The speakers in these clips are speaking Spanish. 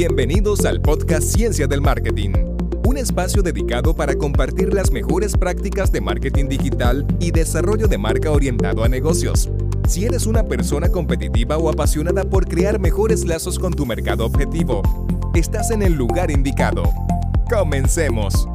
Bienvenidos al podcast Ciencia del Marketing, un espacio dedicado para compartir las mejores prácticas de marketing digital y desarrollo de marca orientado a negocios. Si eres una persona competitiva o apasionada por crear mejores lazos con tu mercado objetivo, estás en el lugar indicado. Comencemos.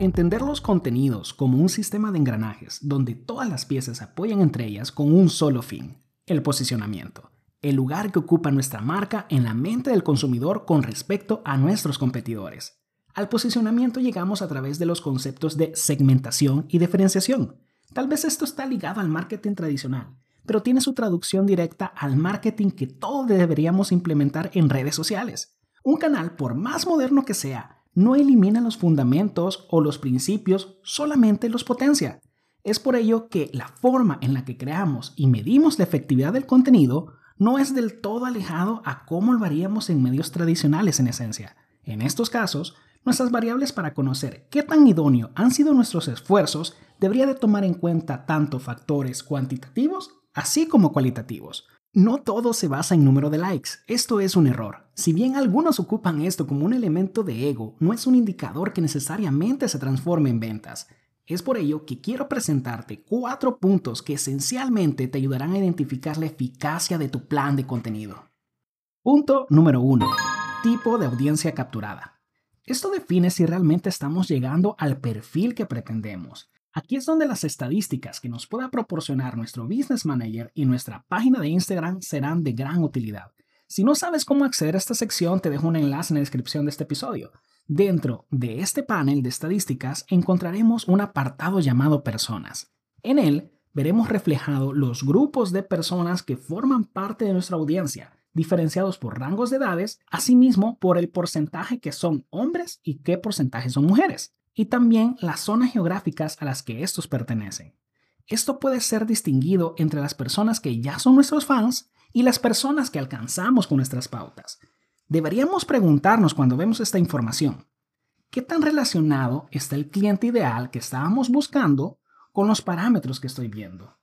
Entender los contenidos como un sistema de engranajes donde todas las piezas se apoyan entre ellas con un solo fin, el posicionamiento, el lugar que ocupa nuestra marca en la mente del consumidor con respecto a nuestros competidores. Al posicionamiento llegamos a través de los conceptos de segmentación y diferenciación. Tal vez esto está ligado al marketing tradicional, pero tiene su traducción directa al marketing que todos deberíamos implementar en redes sociales. Un canal, por más moderno que sea, no elimina los fundamentos o los principios, solamente los potencia. Es por ello que la forma en la que creamos y medimos la efectividad del contenido no es del todo alejado a cómo lo haríamos en medios tradicionales en esencia. En estos casos, nuestras variables para conocer qué tan idóneo han sido nuestros esfuerzos debería de tomar en cuenta tanto factores cuantitativos así como cualitativos. No todo se basa en número de likes, esto es un error. Si bien algunos ocupan esto como un elemento de ego, no es un indicador que necesariamente se transforme en ventas. Es por ello que quiero presentarte cuatro puntos que esencialmente te ayudarán a identificar la eficacia de tu plan de contenido. Punto número 1. Tipo de audiencia capturada. Esto define si realmente estamos llegando al perfil que pretendemos. Aquí es donde las estadísticas que nos pueda proporcionar nuestro Business Manager y nuestra página de Instagram serán de gran utilidad. Si no sabes cómo acceder a esta sección, te dejo un enlace en la descripción de este episodio. Dentro de este panel de estadísticas encontraremos un apartado llamado Personas. En él veremos reflejado los grupos de personas que forman parte de nuestra audiencia, diferenciados por rangos de edades, asimismo por el porcentaje que son hombres y qué porcentaje son mujeres y también las zonas geográficas a las que estos pertenecen. Esto puede ser distinguido entre las personas que ya son nuestros fans y las personas que alcanzamos con nuestras pautas. Deberíamos preguntarnos cuando vemos esta información, ¿qué tan relacionado está el cliente ideal que estábamos buscando con los parámetros que estoy viendo?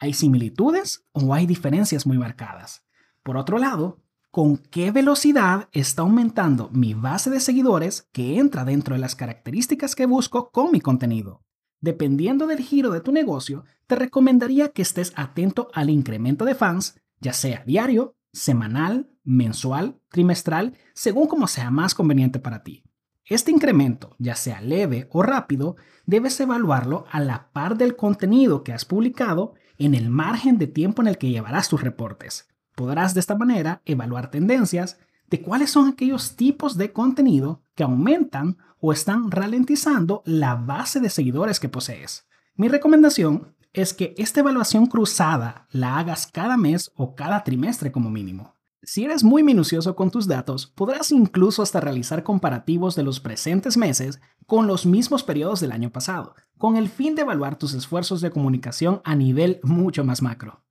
¿Hay similitudes o hay diferencias muy marcadas? Por otro lado, con qué velocidad está aumentando mi base de seguidores que entra dentro de las características que busco con mi contenido. Dependiendo del giro de tu negocio, te recomendaría que estés atento al incremento de fans, ya sea diario, semanal, mensual, trimestral, según como sea más conveniente para ti. Este incremento, ya sea leve o rápido, debes evaluarlo a la par del contenido que has publicado en el margen de tiempo en el que llevarás tus reportes. Podrás de esta manera evaluar tendencias de cuáles son aquellos tipos de contenido que aumentan o están ralentizando la base de seguidores que posees. Mi recomendación es que esta evaluación cruzada la hagas cada mes o cada trimestre como mínimo. Si eres muy minucioso con tus datos, podrás incluso hasta realizar comparativos de los presentes meses con los mismos periodos del año pasado, con el fin de evaluar tus esfuerzos de comunicación a nivel mucho más macro.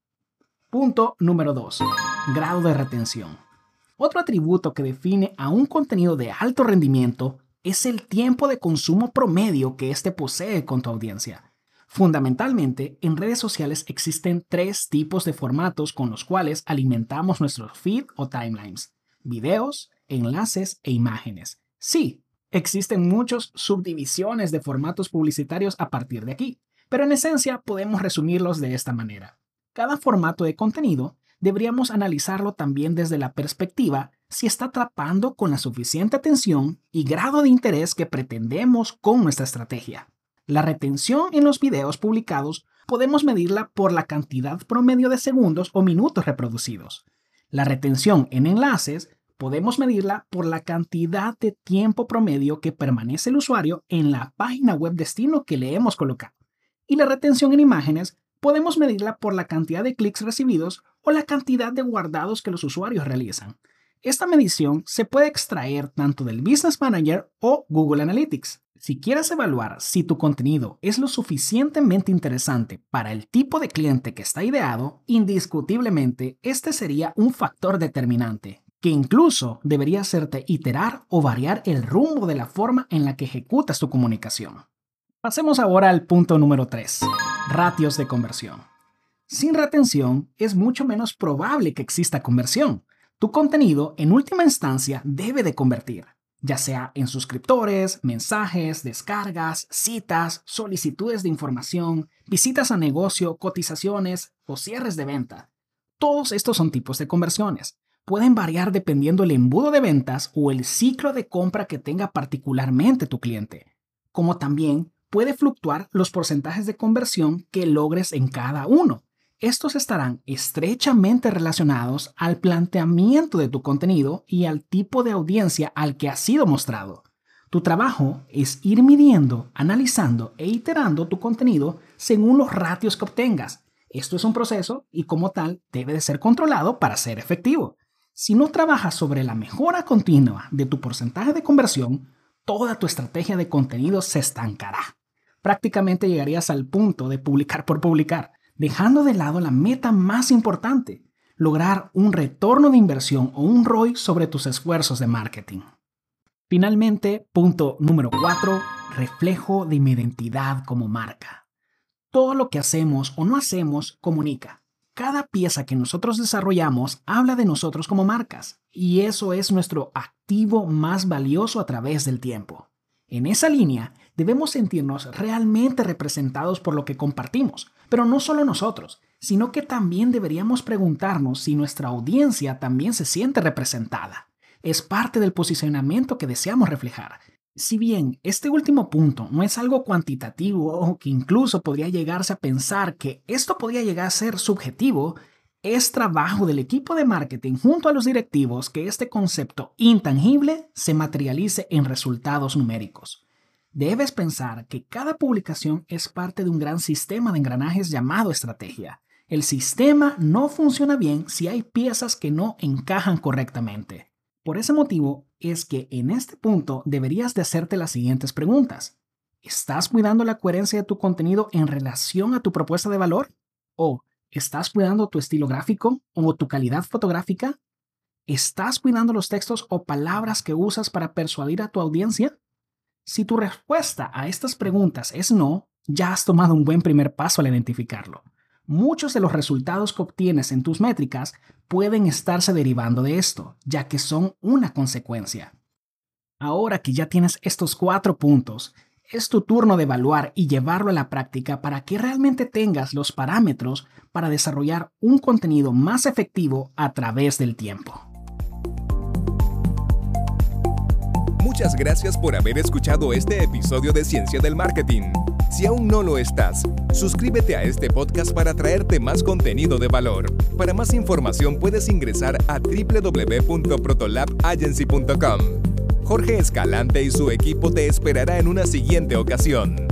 Punto número 2. Grado de retención. Otro atributo que define a un contenido de alto rendimiento es el tiempo de consumo promedio que éste posee con tu audiencia. Fundamentalmente, en redes sociales existen tres tipos de formatos con los cuales alimentamos nuestros feed o timelines. Videos, enlaces e imágenes. Sí, existen muchas subdivisiones de formatos publicitarios a partir de aquí, pero en esencia podemos resumirlos de esta manera cada formato de contenido, deberíamos analizarlo también desde la perspectiva si está atrapando con la suficiente atención y grado de interés que pretendemos con nuestra estrategia. La retención en los videos publicados podemos medirla por la cantidad promedio de segundos o minutos reproducidos. La retención en enlaces podemos medirla por la cantidad de tiempo promedio que permanece el usuario en la página web destino que le hemos colocado. Y la retención en imágenes podemos medirla por la cantidad de clics recibidos o la cantidad de guardados que los usuarios realizan. Esta medición se puede extraer tanto del Business Manager o Google Analytics. Si quieres evaluar si tu contenido es lo suficientemente interesante para el tipo de cliente que está ideado, indiscutiblemente este sería un factor determinante, que incluso debería hacerte iterar o variar el rumbo de la forma en la que ejecutas tu comunicación. Pasemos ahora al punto número 3 ratios de conversión. Sin retención es mucho menos probable que exista conversión. Tu contenido, en última instancia, debe de convertir, ya sea en suscriptores, mensajes, descargas, citas, solicitudes de información, visitas a negocio, cotizaciones o cierres de venta. Todos estos son tipos de conversiones. Pueden variar dependiendo el embudo de ventas o el ciclo de compra que tenga particularmente tu cliente, como también puede fluctuar los porcentajes de conversión que logres en cada uno. Estos estarán estrechamente relacionados al planteamiento de tu contenido y al tipo de audiencia al que ha sido mostrado. Tu trabajo es ir midiendo, analizando e iterando tu contenido según los ratios que obtengas. Esto es un proceso y como tal debe de ser controlado para ser efectivo. Si no trabajas sobre la mejora continua de tu porcentaje de conversión, toda tu estrategia de contenido se estancará. Prácticamente llegarías al punto de publicar por publicar dejando de lado la meta más importante, lograr un retorno de inversión o un ROI sobre tus esfuerzos de marketing. Finalmente, punto número 4, reflejo de mi identidad como marca. Todo lo que hacemos o no hacemos comunica. Cada pieza que nosotros desarrollamos habla de nosotros como marcas y eso es nuestro activo más valioso a través del tiempo. En esa línea, debemos sentirnos realmente representados por lo que compartimos, pero no solo nosotros, sino que también deberíamos preguntarnos si nuestra audiencia también se siente representada. Es parte del posicionamiento que deseamos reflejar. Si bien este último punto no es algo cuantitativo o que incluso podría llegarse a pensar que esto podría llegar a ser subjetivo, es trabajo del equipo de marketing junto a los directivos que este concepto intangible se materialice en resultados numéricos. Debes pensar que cada publicación es parte de un gran sistema de engranajes llamado estrategia. El sistema no funciona bien si hay piezas que no encajan correctamente. Por ese motivo es que en este punto deberías de hacerte las siguientes preguntas. ¿Estás cuidando la coherencia de tu contenido en relación a tu propuesta de valor? ¿O estás cuidando tu estilo gráfico o tu calidad fotográfica? ¿Estás cuidando los textos o palabras que usas para persuadir a tu audiencia? Si tu respuesta a estas preguntas es no, ya has tomado un buen primer paso al identificarlo. Muchos de los resultados que obtienes en tus métricas pueden estarse derivando de esto, ya que son una consecuencia. Ahora que ya tienes estos cuatro puntos, es tu turno de evaluar y llevarlo a la práctica para que realmente tengas los parámetros para desarrollar un contenido más efectivo a través del tiempo. Muchas gracias por haber escuchado este episodio de Ciencia del Marketing. Si aún no lo estás, suscríbete a este podcast para traerte más contenido de valor. Para más información puedes ingresar a www.protolabagency.com. Jorge Escalante y su equipo te esperará en una siguiente ocasión.